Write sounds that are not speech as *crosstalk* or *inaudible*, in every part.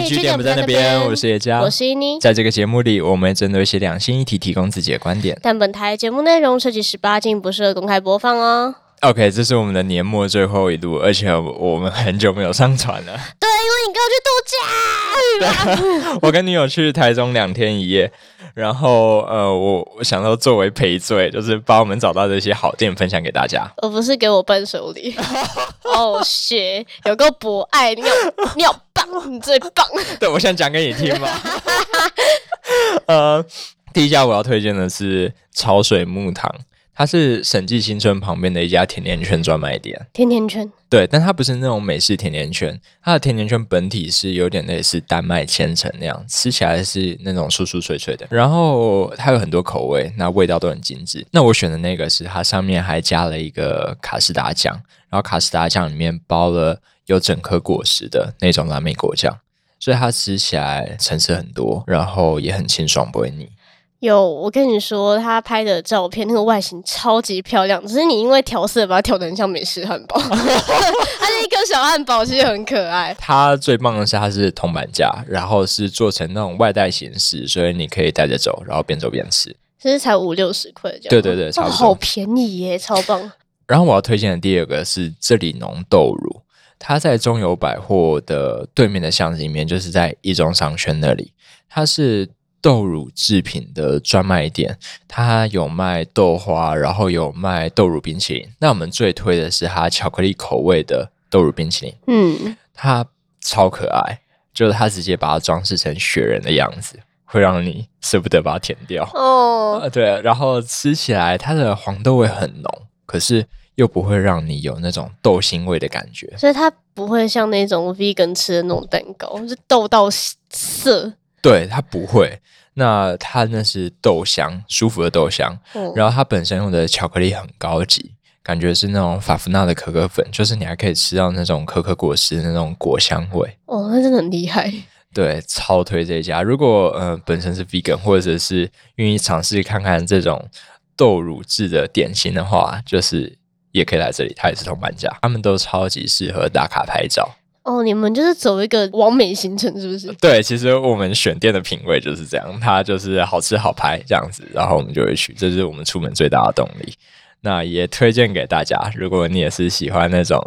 嘿，据点不在那边，我是叶佳，我是依妮。在这个节目里，我们针对一些两性议题提供自己的观点，但本台节目内容涉及十八禁，不适合公开播放哦。OK，这是我们的年末最后一路，而且我们很久没有上传了。对，因为你跟我去度假，*laughs* 我跟女友去台中两天一夜。然后，呃，我我想到作为赔罪，就是把我们找到这些好店分享给大家。而不是给我伴手礼。*laughs* 哦，谢，有个博爱，你好，你好棒，你最棒。对，我想讲给你听嘛。*laughs* 呃，第一家我要推荐的是潮水木堂。它是审计新村旁边的一家甜甜圈专卖店。甜甜圈，对，但它不是那种美式甜甜圈，它的甜甜圈本体是有点类似丹麦千层那样，吃起来是那种酥酥脆脆的。然后它有很多口味，那味道都很精致。那我选的那个是它上面还加了一个卡士达酱，然后卡士达酱里面包了有整颗果实的那种蓝莓果酱，所以它吃起来层次很多，然后也很清爽，不会腻。有，我跟你说，他拍的照片那个外形超级漂亮，只是你因为调色把它调的很像美式汉堡。*laughs* 它是一颗小汉堡，其实很可爱。它最棒的是它是铜板架，然后是做成那种外带形式，所以你可以带着走，然后边走边吃。其实才五六十块，对对对，差不多。好便宜耶，超棒。然后我要推荐的第二个是这里浓豆乳，它在中油百货的对面的巷子里面，就是在一中商圈那里，它是。豆乳制品的专卖店，它有卖豆花，然后有卖豆乳冰淇淋。那我们最推的是它巧克力口味的豆乳冰淇淋。嗯，它超可爱，就是它直接把它装饰成雪人的样子，会让你舍不得把它舔掉。哦，对，然后吃起来它的黄豆味很浓，可是又不会让你有那种豆腥味的感觉。所以它不会像那种 vegan 吃的那种蛋糕，是豆到涩。对它不会，那它那是豆香，舒服的豆香。然后它本身用的巧克力很高级，感觉是那种法芙娜的可可粉，就是你还可以吃到那种可可果实的那种果香味。哦，那真的很厉害。对，超推这家。如果呃本身是 vegan，或者是愿意尝试看看这种豆乳制的点心的话，就是也可以来这里，它也是同班家，他们都超级适合打卡拍照。哦，你们就是走一个完美行程，是不是？对，其实我们选店的品味就是这样，它就是好吃好拍这样子，然后我们就会去，这是我们出门最大的动力。那也推荐给大家，如果你也是喜欢那种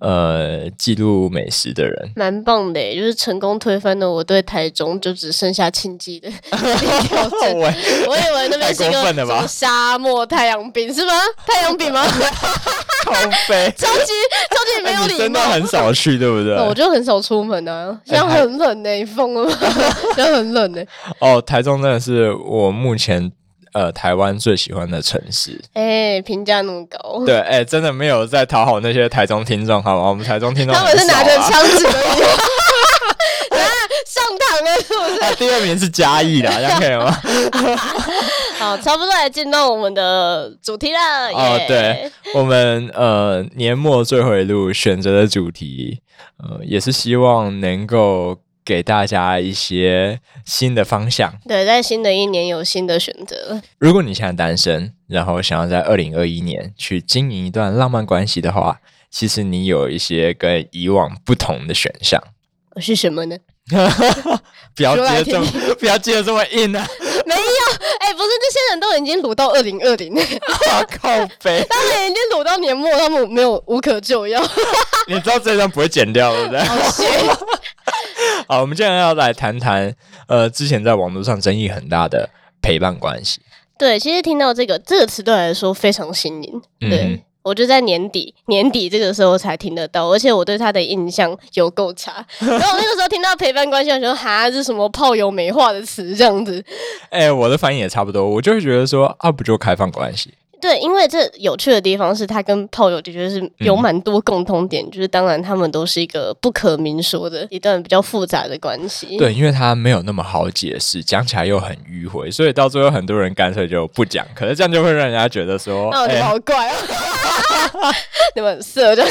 呃记录美食的人，蛮棒的，就是成功推翻了我对台中就只剩下庆记的。*laughs* 我以为那边是一个沙漠太阳饼是吗？太阳饼吗？*laughs* 超肥，*laughs* 超级超级没有礼貌，真的很少去，对不对？我就很少出门啊，现在很冷呢，疯了吗？现在很冷呢。哦，台中真的是我目前。呃，台湾最喜欢的城市，哎，评价那么高，对，哎，真的没有在讨好那些台中听众，好吗？我们台中听众他们是拿着枪指的，*laughs* *laughs* 上堂了是不是？第二名是嘉义的，这样可以吗？好，差不多来进到我们的主题了。哦，对，我们呃年末最后一路选择的主题，呃，也是希望能够。给大家一些新的方向，对，在新的一年有新的选择。如果你现在单身，然后想要在二零二一年去经营一段浪漫关系的话，其实你有一些跟以往不同的选项。是什么呢？*laughs* 不要接这么，不要接的这么硬啊！*laughs* 没有，人都已经卤到二零二零，靠背，*laughs* 他们已经卤到年末，他们没有无可救药。*laughs* 你知道这张不会剪掉，对不对？*laughs* 好，我们今天要来谈谈，呃，之前在网络上争议很大的陪伴关系。对，其实听到这个这个词对我来说非常新颖。对我就在年底年底这个时候才听得到，而且我对他的印象有够差。然后我那个时候听到陪伴关系，我觉得哈，这是什么炮友美化的词这样子。哎，我的反应也差不多，我就会觉得说啊，不就开放关系？对，因为这有趣的地方是，他跟炮友的确是有蛮多共通点，就是当然他们都是一个不可明说的一段比较复杂的关系。对，因为他没有那么好解释，讲起来又很迂回，所以到最后很多人干脆就不讲。可是这样就会让人家觉得说，哎，好怪啊，*laughs* *laughs* 你们色的，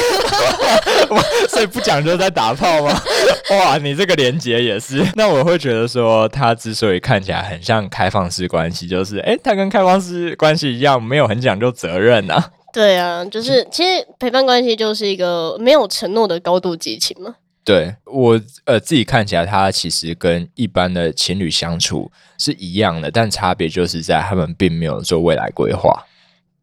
所以不讲究在打炮吗？*laughs* 哇，你这个连接也是。那我会觉得说，他之所以看起来很像开放式关系，就是哎，他跟开放式关系一样，没有很。讲究责任呐，对啊，就是其实陪伴关系就是一个没有承诺的高度激情嘛。对我呃自己看起来，他其实跟一般的情侣相处是一样的，但差别就是在他们并没有做未来规划。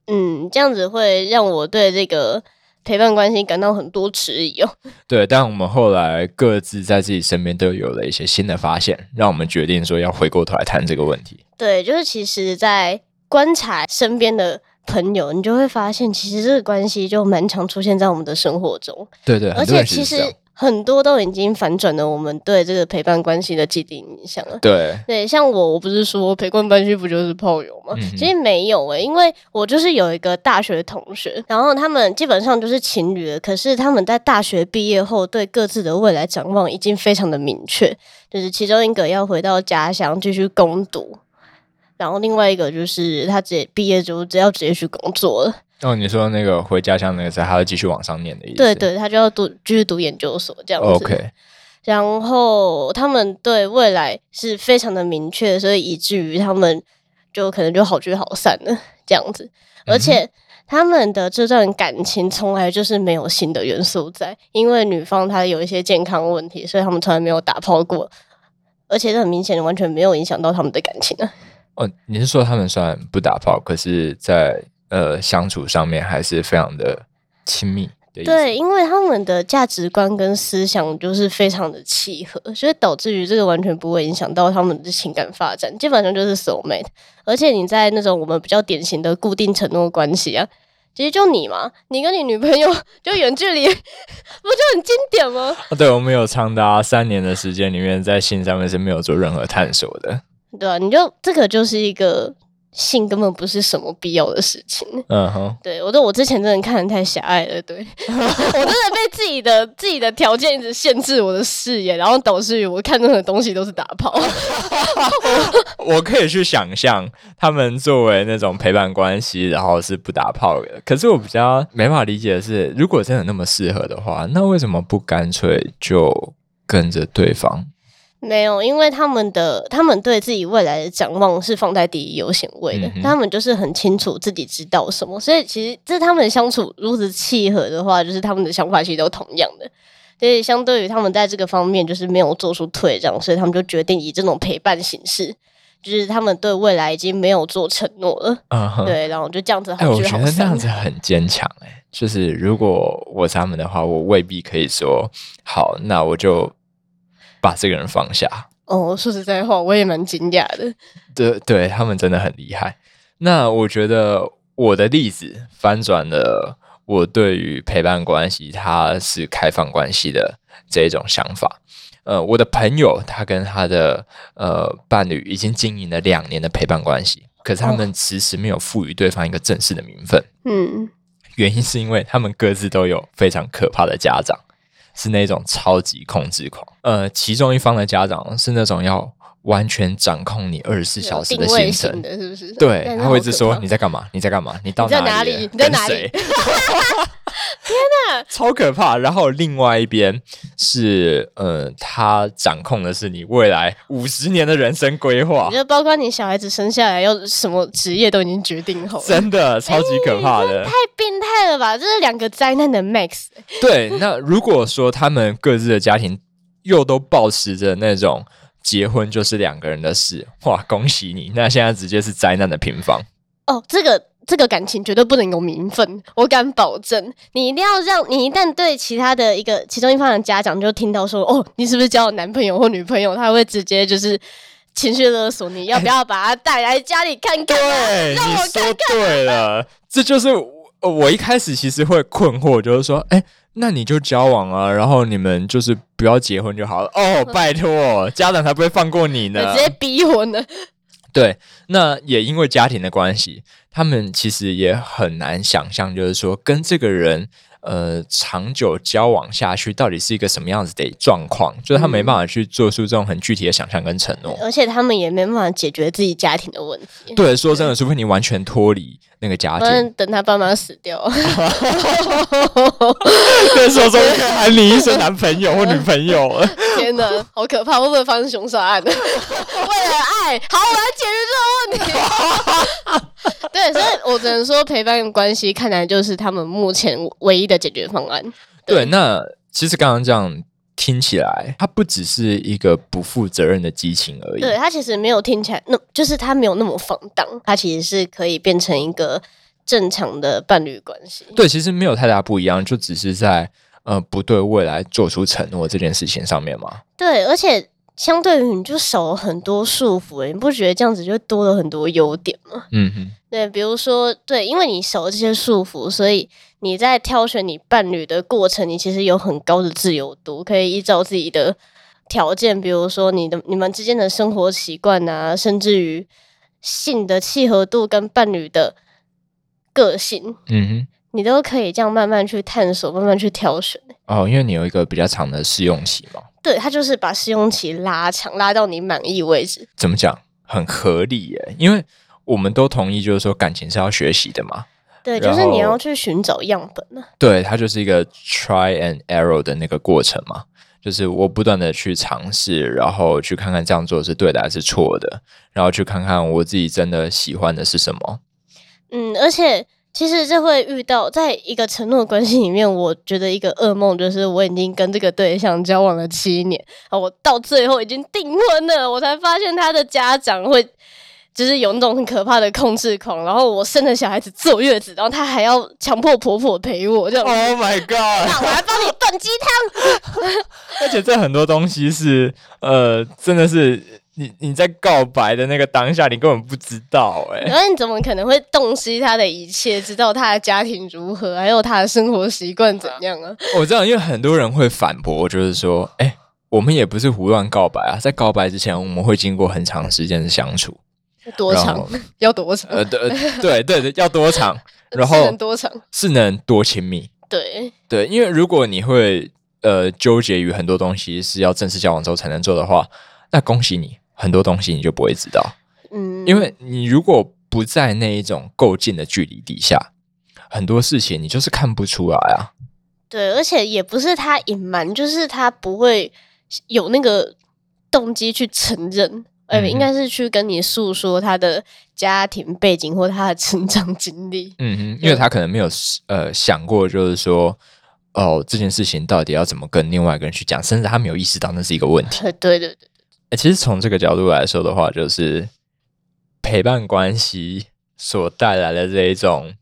嗯，这样子会让我对这个陪伴关系感到很多迟疑哦。*laughs* 对，但我们后来各自在自己身边都有了一些新的发现，让我们决定说要回过头来谈这个问题。对，就是其实，在观察身边的朋友，你就会发现，其实这个关系就蛮常出现在我们的生活中。对对，而且其实。很多都已经反转了我们对这个陪伴关系的既定印象了。对对，像我，我不是说陪伴关系不就是炮友吗？其实没有诶，因为我就是有一个大学同学，然后他们基本上就是情侣了，可是他们在大学毕业后对各自的未来展望已经非常的明确，就是其中一个要回到家乡继续攻读，然后另外一个就是他直接毕业之后只要直接去工作了。哦，你说那个回家乡那个是还要继续往上念的意思？对对，他就要读继续读研究所这样子。OK，然后他们对未来是非常的明确，所以以至于他们就可能就好聚好散了这样子。而且他们的这段感情从来就是没有新的元素在，因为女方她有一些健康问题，所以他们从来没有打炮过，而且这很明显的完全没有影响到他们的感情啊。哦，你是说他们虽然不打炮，可是在？呃，相处上面还是非常的亲密的。对，因为他们的价值观跟思想就是非常的契合，所以导致于这个完全不会影响到他们的情感发展，基本上就是 soul mate。而且你在那种我们比较典型的固定承诺关系啊，其实就你嘛，你跟你女朋友 *laughs* 就远距离，不就很经典吗？对，我们有长达三年的时间里面，在性上面是没有做任何探索的。对啊，你就这个就是一个。性根本不是什么必要的事情。嗯哼，对我，对我之前真的看的太狭隘了。对 *laughs* 我真的被自己的自己的条件一直限制我的视野，然后导致于我看任何东西都是打炮。*laughs* 我可以去想象他们作为那种陪伴关系，然后是不打炮的。可是我比较没法理解的是，如果真的那么适合的话，那为什么不干脆就跟着对方？没有，因为他们的他们对自己未来的展望是放在第一优先位的，他们就是很清楚自己知道什么，所以其实这他们相处如此契合的话，就是他们的想法其实都同样的，所以相对于他们在这个方面就是没有做出退让，所以他们就决定以这种陪伴形式，就是他们对未来已经没有做承诺了，嗯，对，然后就这样子。哎，我觉得这样子很坚强，哎，就是如果我是他们的话，我未必可以说好，那我就。把这个人放下哦，说实在话，我也蛮惊讶的。对，对他们真的很厉害。那我觉得我的例子翻转了我对于陪伴关系，它是开放关系的这一种想法。呃，我的朋友他跟他的呃伴侣已经经营了两年的陪伴关系，可是他们迟迟没有赋予对方一个正式的名分。嗯，原因是因为他们各自都有非常可怕的家长。是那种超级控制狂，呃，其中一方的家长是那种要完全掌控你二十四小时的行程，是不是？对，他会一直说你在干嘛？你在干嘛？你到哪里？你在哪里？*laughs* 天哪，超可怕！然后另外一边是，呃，他掌控的是你未来五十年的人生规划，就包括你小孩子生下来要什么职业都已经决定好，真的超级可怕的，太变态了吧！这是两个灾难的 max。对，那如果说他们各自的家庭又都保持着那种结婚就是两个人的事，哇，恭喜你！那现在直接是灾难的平方。哦，这个。这个感情绝对不能有名分，我敢保证。你一定要让你一旦对其他的一个其中一方的家长就听到说，哦，你是不是交男朋友或女朋友，他会直接就是情绪勒索你，要不要把他带来家里看看？对，你说对了，这就是我一开始其实会困惑，就是说，哎，那你就交往啊，然后你们就是不要结婚就好了。哦，*laughs* 拜托，家长才不会放过你呢，直接逼婚呢。对，那也因为家庭的关系，他们其实也很难想象，就是说跟这个人呃长久交往下去，到底是一个什么样子的状况，就是他没办法去做出这种很具体的想象跟承诺，而且他们也没办法解决自己家庭的问题。对，说真的，除非你完全脱离。那个家庭，等他爸妈死掉，那时候可以喊你一声男朋友或女朋友。*laughs* 天哪，好可怕！会不会发生凶杀案？*laughs* 为了爱，好，我要解决这个问题。*laughs* 对，所以我只能说，陪伴关系看来就是他们目前唯一的解决方案。对，那其实刚刚这样听起来，它不只是一个不负责任的激情而已。对，它其实没有听起来，那就是它没有那么放荡，它其实是可以变成一个正常的伴侣关系。对，其实没有太大不一样，就只是在呃不对未来做出承诺这件事情上面嘛。对，而且。相对于你就少了很多束缚，你不觉得这样子就多了很多优点吗？嗯哼，对，比如说，对，因为你少了这些束缚，所以你在挑选你伴侣的过程，你其实有很高的自由度，可以依照自己的条件，比如说你的你们之间的生活习惯啊，甚至于性的契合度跟伴侣的个性，嗯哼，你都可以这样慢慢去探索，慢慢去挑选。哦，因为你有一个比较长的试用期嘛。对他就是把试用期拉长，拉到你满意为止。怎么讲？很合理耶，因为我们都同意，就是说感情是要学习的嘛。对，就是你要去寻找样本呢。对，它就是一个 try and error 的那个过程嘛，就是我不断的去尝试，然后去看看这样做是对的还是错的，然后去看看我自己真的喜欢的是什么。嗯，而且。其实这会遇到，在一个承诺关系里面，我觉得一个噩梦就是我已经跟这个对象交往了七年啊，我到最后已经订婚了，我才发现他的家长会就是有那种很可怕的控制狂，然后我生了小孩子坐月子，然后他还要强迫婆婆陪我，这样。Oh my god！我还帮你炖鸡汤，*laughs* 而且这很多东西是呃，真的是。你你在告白的那个当下，你根本不知道哎，那你怎么可能会洞悉他的一切，知道他的家庭如何，还有他的生活习惯怎样啊？我知道，因为很多人会反驳，就是说，哎，我们也不是胡乱告白啊，在告白之前，我们会经过很长时间的相处，多长？要多长？呃，对对对对，要多长？*laughs* 然后能多长？是能多亲密？对对，因为如果你会呃纠结于很多东西是要正式交往之后才能做的话，那恭喜你。很多东西你就不会知道，嗯，因为你如果不在那一种够近的距离底下，很多事情你就是看不出来啊。对，而且也不是他隐瞒，就是他不会有那个动机去承认，呃，应该是去跟你诉说他的家庭背景或他的成长经历。嗯哼，因为他可能没有呃想过，就是说，哦，这件事情到底要怎么跟另外一个人去讲，甚至他没有意识到那是一个问题。对 *laughs* 对对。哎，其实从这个角度来说的话，就是陪伴关系所带来的这一种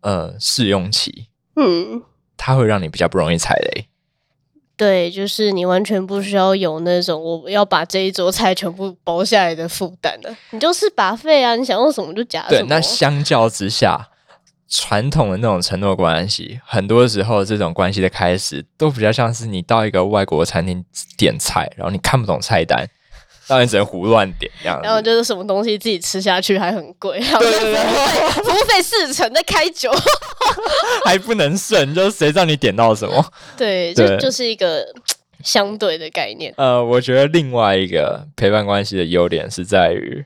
呃试用期，嗯，它会让你比较不容易踩雷。对，就是你完全不需要有那种我要把这一桌菜全部包下来的负担的，你就是把费啊，你想用什么就夹对，那相较之下，传统的那种承诺关系，很多时候这种关系的开始都比较像是你到一个外国餐厅点菜，然后你看不懂菜单。当然只能胡乱点这样，然后就是什么东西自己吃下去还很贵，对对对，服务费四成在开酒，*laughs* 还不能剩，就是谁让你点到什么？对，这就是一个相对的概念。呃，我觉得另外一个陪伴关系的优点是在于，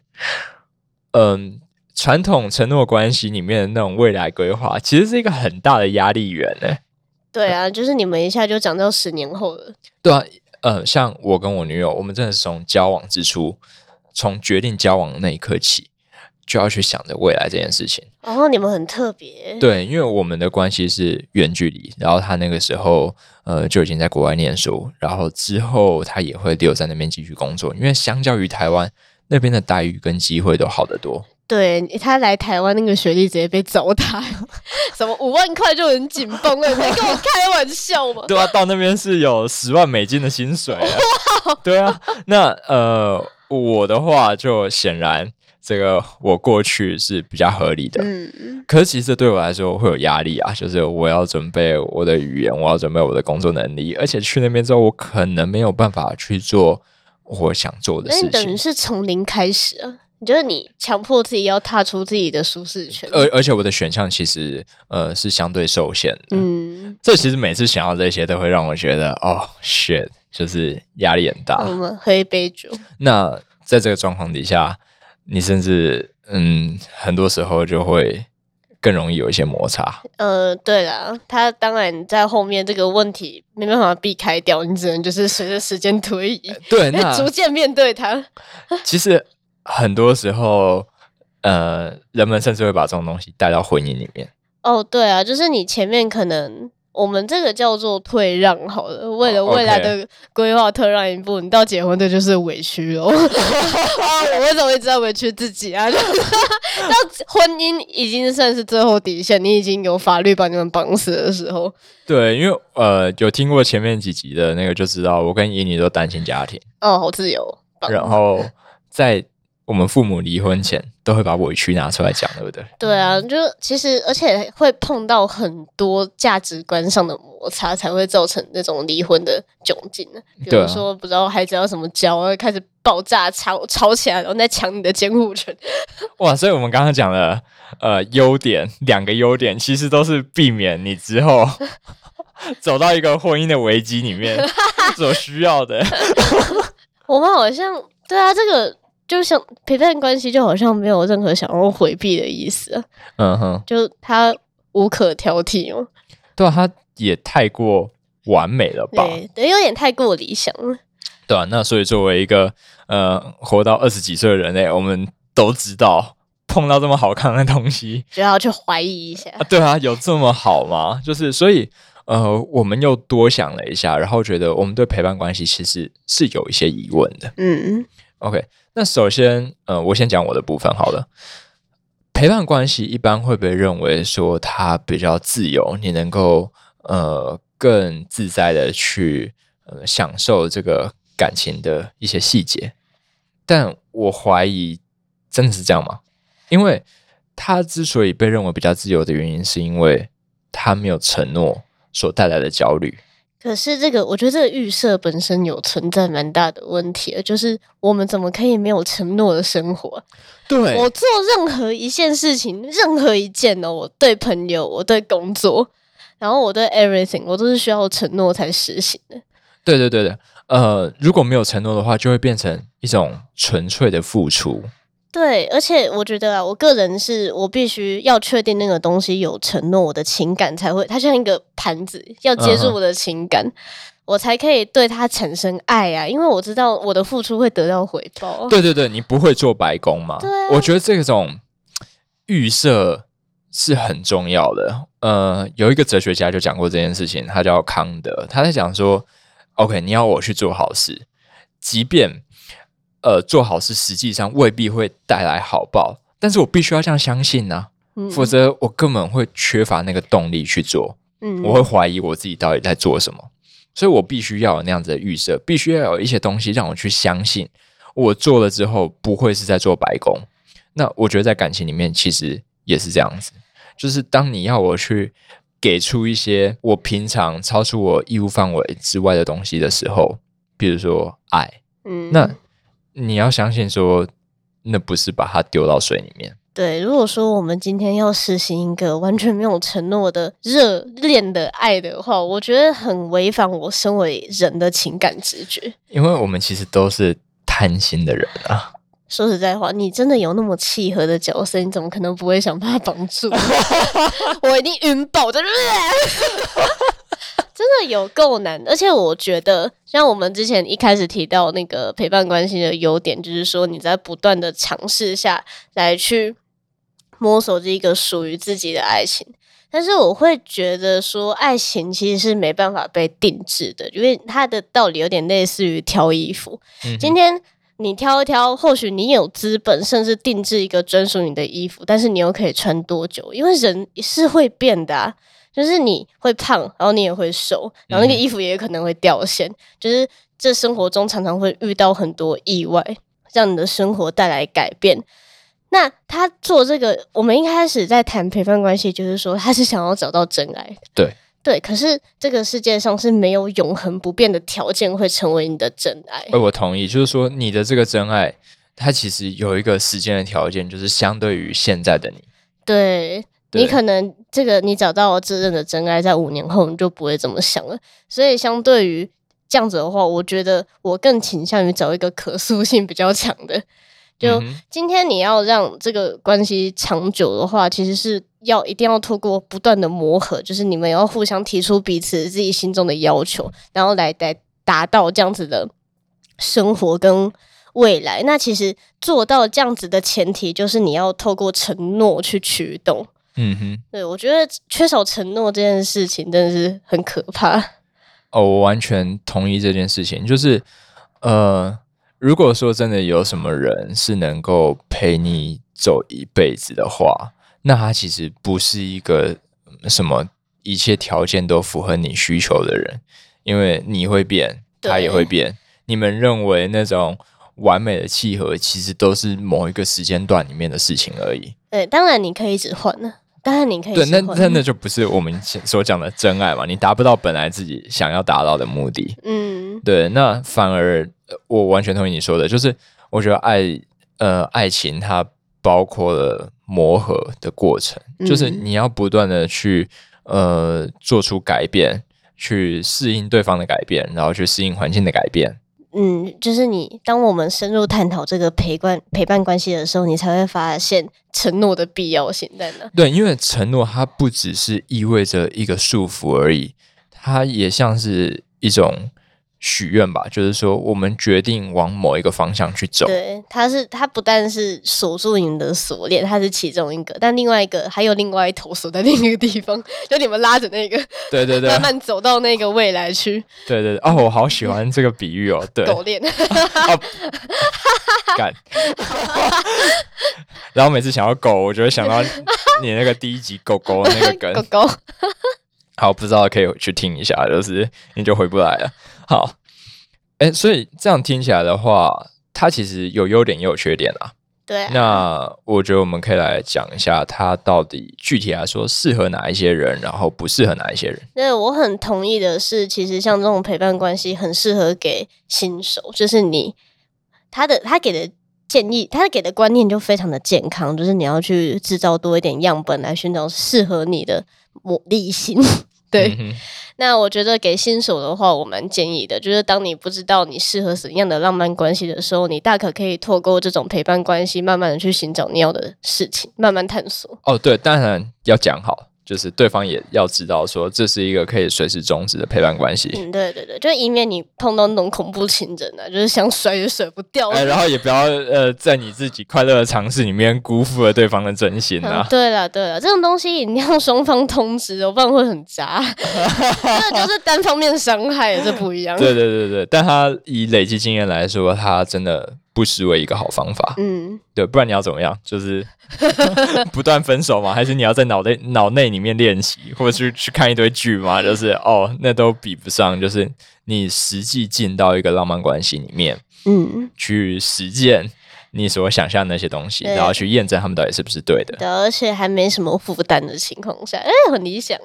嗯，传统承诺关系里面的那种未来规划，其实是一个很大的压力源呢。对啊，就是你们一下就讲到十年后了。对啊。呃，像我跟我女友，我们真的是从交往之初，从决定交往的那一刻起，就要去想着未来这件事情。哦，你们很特别。对，因为我们的关系是远距离，然后他那个时候呃就已经在国外念书，然后之后他也会留在那边继续工作。因为相较于台湾那边的待遇跟机会都好得多。对他来台湾那个学历直接被糟蹋，什么五万块就很紧绷了，你在跟我开玩笑吗？对啊，到那边是有十万美金的薪水啊。对啊，那呃，我的话就显然这个我过去是比较合理的，嗯，可是其实对我来说会有压力啊，就是我要准备我的语言，我要准备我的工作能力，而且去那边之后，我可能没有办法去做我想做的事情，等于是从零开始啊。你觉得你强迫自己要踏出自己的舒适圈，而而且我的选项其实呃是相对受限的。嗯，这其实每次想到这些，都会让我觉得哦，shit，就是压力很大。我们喝一杯酒。那在这个状况底下，你甚至嗯，很多时候就会更容易有一些摩擦。呃，对了，他当然在后面这个问题没办法避开掉，你只能就是随着时间推移，对，那逐渐面对它。*laughs* 其实。很多时候，呃，人们甚至会把这种东西带到婚姻里面。哦，对啊，就是你前面可能，我们这个叫做退让好了，为了未来的规划退让一步，你到结婚这就是委屈了。啊，*laughs* 我为什么会知道委屈自己啊？*laughs* 到婚姻已经算是最后底线，你已经有法律把你们绑死的时候。对，因为呃，有听过前面几集的那个就知道，我跟姨女都单亲家庭。哦，好自由。然后在。我们父母离婚前都会把委屈拿出来讲，对不对？对啊，就其实而且会碰到很多价值观上的摩擦，才会造成那种离婚的窘境呢。比如说，不知道孩子要怎么教，会开始爆炸吵吵起来，然后再抢你的监护权。*laughs* 哇！所以我们刚刚讲的呃优点，两个优点其实都是避免你之后 *laughs* 走到一个婚姻的危机里面 *laughs* 所需要的。我们好像对啊，这个。就像陪伴关系，就好像没有任何想要回避的意思啊。嗯哼，就他无可挑剔哦。对啊，他也太过完美了吧？对，有点太过理想了。对啊，那所以作为一个呃活到二十几岁的人类，我们都知道碰到这么好看的东西，*laughs* 就要去怀疑一下。对啊，有这么好吗？就是所以呃，我们又多想了一下，然后觉得我们对陪伴关系其实是有一些疑问的。嗯，OK。那首先，呃，我先讲我的部分好了。陪伴关系一般会被认为说它比较自由，你能够呃更自在的去呃享受这个感情的一些细节。但我怀疑真的是这样吗？因为它之所以被认为比较自由的原因，是因为它没有承诺所带来的焦虑。可是这个，我觉得这个预设本身有存在蛮大的问题，就是我们怎么可以没有承诺的生活？对我做任何一件事情，任何一件呢，我对朋友，我对工作，然后我对 everything，我都是需要承诺才实行的。对对对的，呃，如果没有承诺的话，就会变成一种纯粹的付出。对，而且我觉得啊，我个人是我必须要确定那个东西有承诺，我的情感才会，它像一个盘子，要接住我的情感，我才可以对它产生爱啊。因为我知道我的付出会得到回报。对对对，你不会做白工嘛？对，我觉得这种预设是很重要的。呃，有一个哲学家就讲过这件事情，他叫康德，他在讲说，OK，你要我去做好事，即便。呃，做好事实际上未必会带来好报，但是我必须要这样相信呢，否则我根本会缺乏那个动力去做。嗯，我会怀疑我自己到底在做什么，所以我必须要有那样子的预设，必须要有一些东西让我去相信，我做了之后不会是在做白工。那我觉得在感情里面其实也是这样子，就是当你要我去给出一些我平常超出我义务范围之外的东西的时候，比如说爱，嗯，那。你要相信说，那不是把它丢到水里面。对，如果说我们今天要实行一个完全没有承诺的热恋的爱的话，我觉得很违反我身为人的情感直觉。因为我们其实都是贪心的人啊。说实在话，你真的有那么契合的角色，你怎么可能不会想把他绑住？*laughs* 我一定晕爆，真的。真的有够难，而且我觉得，像我们之前一开始提到那个陪伴关系的优点，就是说你在不断的尝试下来去摸索这一个属于自己的爱情。但是我会觉得说，爱情其实是没办法被定制的，因为它的道理有点类似于挑衣服。今天你挑一挑，或许你有资本，甚至定制一个专属你的衣服，但是你又可以穿多久？因为人是会变的。就是你会胖，然后你也会瘦，然后那个衣服也可能会掉线。就是这生活中常常会遇到很多意外，让你的生活带来改变。那他做这个，我们一开始在谈陪伴关系，就是说他是想要找到真爱。对对，可是这个世界上是没有永恒不变的条件会成为你的真爱。哎，我同意，就是说你的这个真爱，它其实有一个时间的条件，就是相对于现在的你。对。你可能这个你找到了自认的真爱，在五年后你就不会这么想了。所以相对于这样子的话，我觉得我更倾向于找一个可塑性比较强的。就今天你要让这个关系长久的话，其实是要一定要透过不断的磨合，就是你们要互相提出彼此自己心中的要求，然后来来达到这样子的生活跟未来。那其实做到这样子的前提，就是你要透过承诺去驱动。嗯哼，对我觉得缺少承诺这件事情真的是很可怕。哦，我完全同意这件事情。就是呃，如果说真的有什么人是能够陪你走一辈子的话，那他其实不是一个什么一切条件都符合你需求的人，因为你会变，他也会变。你们认为那种完美的契合，其实都是某一个时间段里面的事情而已。对，当然你可以一直换呢。当然你可以对，那真的就不是我们所讲的真爱嘛？你达不到本来自己想要达到的目的。嗯，对，那反而我完全同意你说的，就是我觉得爱呃爱情它包括了磨合的过程，就是你要不断的去呃做出改变，去适应对方的改变，然后去适应环境的改变。嗯，就是你，当我们深入探讨这个陪伴陪伴关系的时候，你才会发现承诺的必要性在哪。对，因为承诺它不只是意味着一个束缚而已，它也像是一种。许愿吧，就是说，我们决定往某一个方向去走。对，它是它不但是锁住你的锁链，它是其中一个，但另外一个还有另外一头锁在另一个地方，就你们拉着那个，对对对，慢慢走到那个未来去。对对哦，我好喜欢这个比喻哦，对，狗链，*laughs* 干。然后每次想到狗，我就会想到你那个第一集狗狗那个梗，狗狗。好，不知道可以去听一下，就是你就回不来了。好，哎，所以这样听起来的话，它其实有优点也有缺点啊。对。那我觉得我们可以来讲一下，它到底具体来说适合哪一些人，然后不适合哪一些人。对，我很同意的是，其实像这种陪伴关系，很适合给新手。就是你他的他给的建议，他给的观念就非常的健康，就是你要去制造多一点样本来寻找适合你的魔力型。对。那我觉得给新手的话，我蛮建议的，就是当你不知道你适合什么样的浪漫关系的时候，你大可可以透过这种陪伴关系，慢慢的去寻找你要的事情，慢慢探索。哦，对，当然要讲好。就是对方也要知道，说这是一个可以随时终止的陪伴关系。嗯，对对对，就以免你碰到那种恐怖情人啊，就是想甩也甩不掉。哎，然后也不要呃，在你自己快乐的尝试里面辜负了对方的真心啊。对了对了，这种东西一定要双方通知，不然会很渣。*laughs* 这就是单方面伤害，这不一样。对对对对，但他以累积经验来说，他真的。不失为一个好方法，嗯，对，不然你要怎么样？就是 *laughs* 不断分手吗？还是你要在脑内脑内里面练习，或者是去看一堆剧吗？就是哦，那都比不上，就是你实际进到一个浪漫关系里面，嗯，去实践你所想象那些东西，然后去验证他们到底是不是对的，对，而且还没什么负担的情况下，哎，很理想。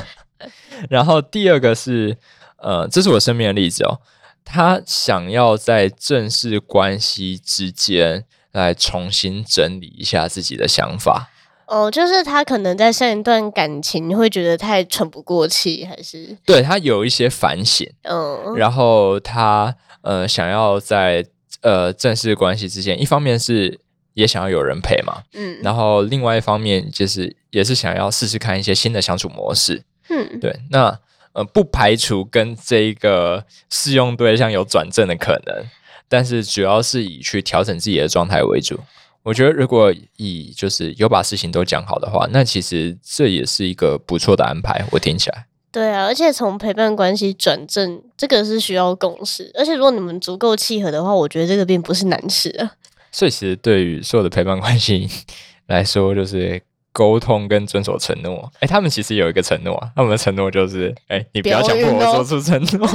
*laughs* 然后第二个是，呃，这是我身边的例子哦。他想要在正式关系之间来重新整理一下自己的想法。哦，就是他可能在上一段感情会觉得太喘不过气，还是对他有一些反省。嗯，然后他呃想要在呃正式关系之间，一方面是也想要有人陪嘛，嗯，然后另外一方面就是也是想要试试看一些新的相处模式。嗯，对，那。呃，不排除跟这个适用对象有转正的可能，但是主要是以去调整自己的状态为主。我觉得，如果以就是有把事情都讲好的话，那其实这也是一个不错的安排。我听起来，对啊，而且从陪伴关系转正，这个是需要共识，而且如果你们足够契合的话，我觉得这个并不是难事啊。所以，其实对于所有的陪伴关系 *laughs* 来说，就是。沟通跟遵守承诺，哎，他们其实有一个承诺啊，他们的承诺就是，哎，你不要强迫我做出承诺，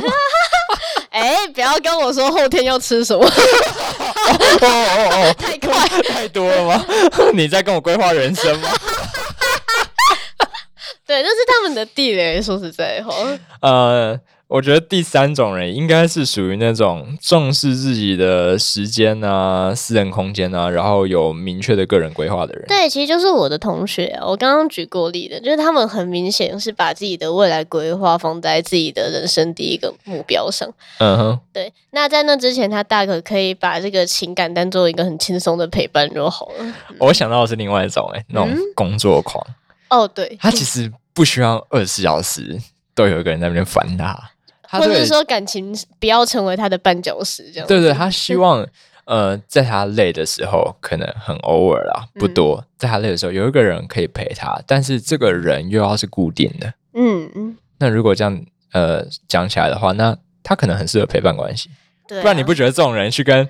*laughs* 哎，不要跟我说后天要吃什么，哦哦哦，太快，太多了吗？你在跟我规划人生吗？对，这是他们的地雷，说实在话，呃。我觉得第三种人应该是属于那种重视自己的时间啊、私人空间啊，然后有明确的个人规划的人。对，其实就是我的同学，我刚刚举过例的，就是他们很明显是把自己的未来规划放在自己的人生第一个目标上。嗯哼，对。那在那之前，他大可可以把这个情感当做一个很轻松的陪伴就好了。我想到的是另外一种，哎，那种工作狂。哦，对，他其实不需要二十四小时都有一个人在那边烦他。或者说感情不要成为他的绊脚石，这样。对对，他希望呃，在他累的时候，可能很偶尔啦，不多。在他累的时候，有一个人可以陪他，但是这个人又要是固定的。嗯嗯。那如果这样呃讲起来的话，那他可能很适合陪伴关系。对。不然你不觉得这种人去跟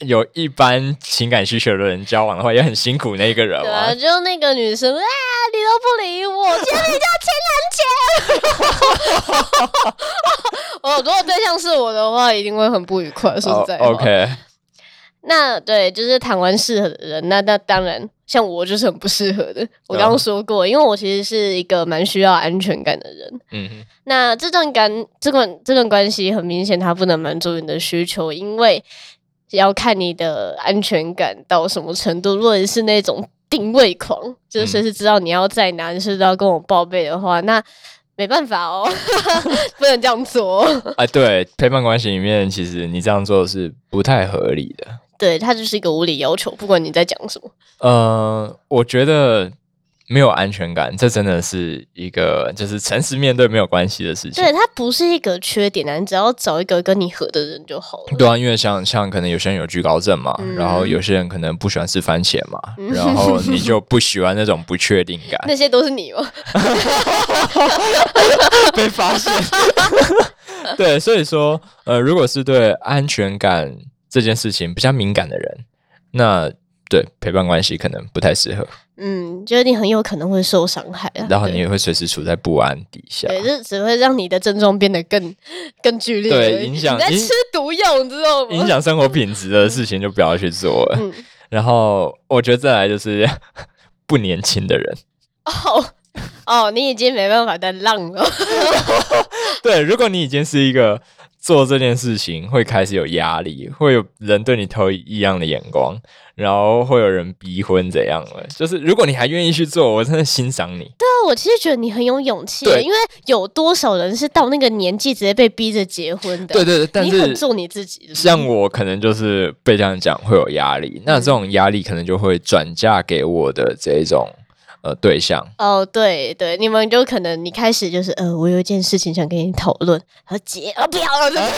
有一般情感需求的人交往的话，也很辛苦那一个人啊？就那个女生啊，你都不理我，今天你就要牵人钱。*laughs* 哦，如果对象是我的话，一定会很不愉快。说实在，OK。那对，就是谈完适合的人，那那当然，像我就是很不适合的。我刚刚说过，因为我其实是一个蛮需要安全感的人。嗯哼。那这段感，这段这段关系很明显，它不能满足你的需求，因为要看你的安全感到什么程度。如果是那种定位狂，就是随时知道你要在哪，随时都要跟我报备的话，那。没办法哦，*laughs* 不能这样做。哎，对，陪伴关系里面，其实你这样做是不太合理的。对，它就是一个无理要求，不管你在讲什么。呃，我觉得。没有安全感，这真的是一个就是诚实面对没有关系的事情。对，它不是一个缺点啊，你只要找一个跟你合的人就好了。对啊，因为像像可能有些人有惧高症嘛，然后有些人可能不喜欢吃番茄嘛，然后你就不喜欢那种不确定感。那些都是你吗？*laughs* 被发现。*laughs* 对，所以说，呃，如果是对安全感这件事情比较敏感的人，那。对陪伴关系可能不太适合，嗯，觉得你很有可能会受伤害啊，然后你也会随时处在不安底下，对，这只会让你的症状变得更更剧烈，对，影响你在吃毒药，你知道吗？影响生活品质的事情就不要去做了。*laughs* 然后我觉得再来就是 *laughs* 不年轻的人，*laughs* 哦哦，你已经没办法再浪了。对，如果你已经是一个。做这件事情会开始有压力，会有人对你投异样的眼光，然后会有人逼婚怎样了？就是如果你还愿意去做，我真的欣赏你。对啊，我其实觉得你很有勇气，因为有多少人是到那个年纪直接被逼着结婚的？对对对，但是做你自己。像我可能就是被这样讲会有压力，那这种压力可能就会转嫁给我的这种。呃，对象哦，对对，你们就可能你开始就是呃，我有一件事情想跟你讨论，和结啊不要了，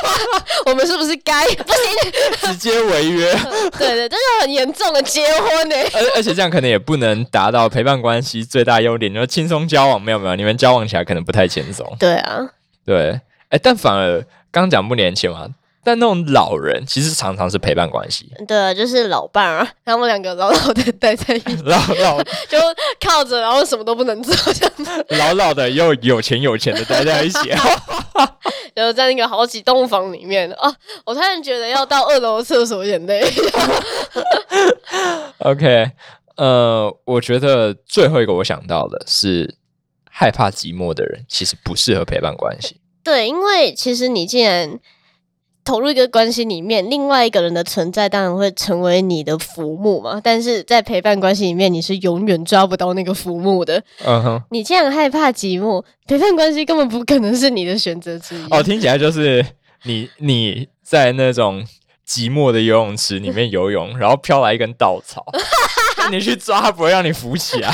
*laughs* 我们是不是该不行？直接违约？*laughs* 对对，这是很严重的结婚呢。而而且这样可能也不能达到陪伴关系最大优点，就是轻松交往。没有没有，你们交往起来可能不太轻松。对啊，对，哎，但反而刚讲不年轻嘛。但那种老人其实常常是陪伴关系，对啊，就是老伴啊，他们两个老老的待在一起，*laughs* 老老 *laughs* 就靠着，然后什么都不能做，这样子，老老的又有钱有钱的待在一起，*laughs* 然后在那个好几栋房里面啊，我突然觉得要到二楼厕所有点累。OK，呃，我觉得最后一个我想到的是，害怕寂寞的人其实不适合陪伴关系。对，因为其实你既然投入一个关系里面，另外一个人的存在当然会成为你的浮木嘛。但是在陪伴关系里面，你是永远抓不到那个浮木的。嗯哼，你这样害怕寂寞，陪伴关系根本不可能是你的选择之一。哦，听起来就是你你在那种寂寞的游泳池里面游泳，然后飘来一根稻草，*laughs* 你去抓，不会让你浮起来。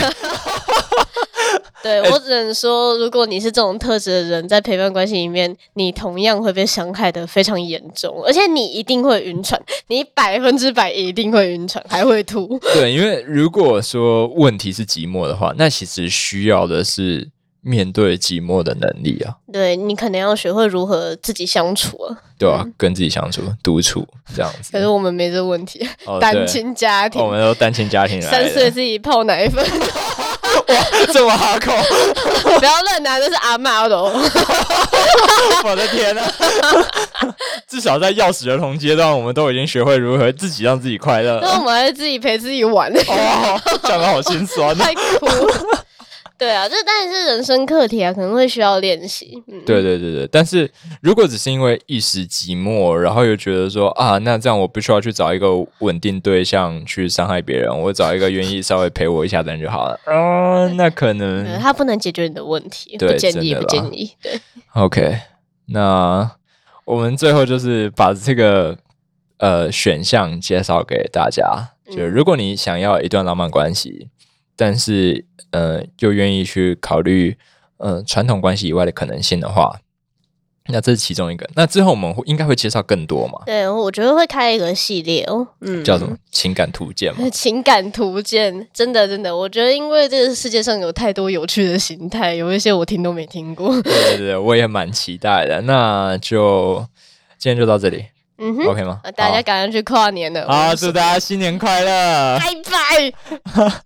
对我只能说，如果你是这种特质的人，在陪伴关系里面，你同样会被伤害的非常严重，而且你一定会晕船，你百分之百一定会晕船，还会吐。*laughs* 对，因为如果说问题是寂寞的话，那其实需要的是面对寂寞的能力啊。对你可能要学会如何自己相处啊。对啊，跟自己相处、独处这样子。可是我们没这问题，*laughs* 单亲家庭，我们都单亲家庭，三岁自己泡奶粉。*laughs* *laughs* 这么哈口，*laughs* 不要乱拿，这是阿妈的。*laughs* 我的天呐！至少在钥匙儿童阶段，我们都已经学会如何自己让自己快乐。那我们还是自己陪自己玩。哦，讲的好心酸，太苦。对啊，这当然是人生课题啊，可能会需要练习。对对对对，但是如果只是因为一时寂寞，然后又觉得说啊，那这样我不需要去找一个稳定对象去伤害别人，我找一个愿意稍微陪我一下的人就好了啊，那可能他不能解决你的问题，不建议，不建议。对，OK，那我们最后就是把这个呃选项介绍给大家，就如果你想要一段浪漫关系。但是，呃，又愿意去考虑，呃，传统关系以外的可能性的话，那这是其中一个。那之后我们会应该会介绍更多嘛？对，我觉得会开一个系列哦，嗯，叫什么情感图鉴嘛？*laughs* 情感图鉴，真的真的，我觉得因为这个世界上有太多有趣的形态，有一些我听都没听过。对对对，我也蛮期待的。那就今天就到这里，嗯哼，OK 吗？大家赶快去跨年了，好，祝大家新年快乐，拜拜。*laughs*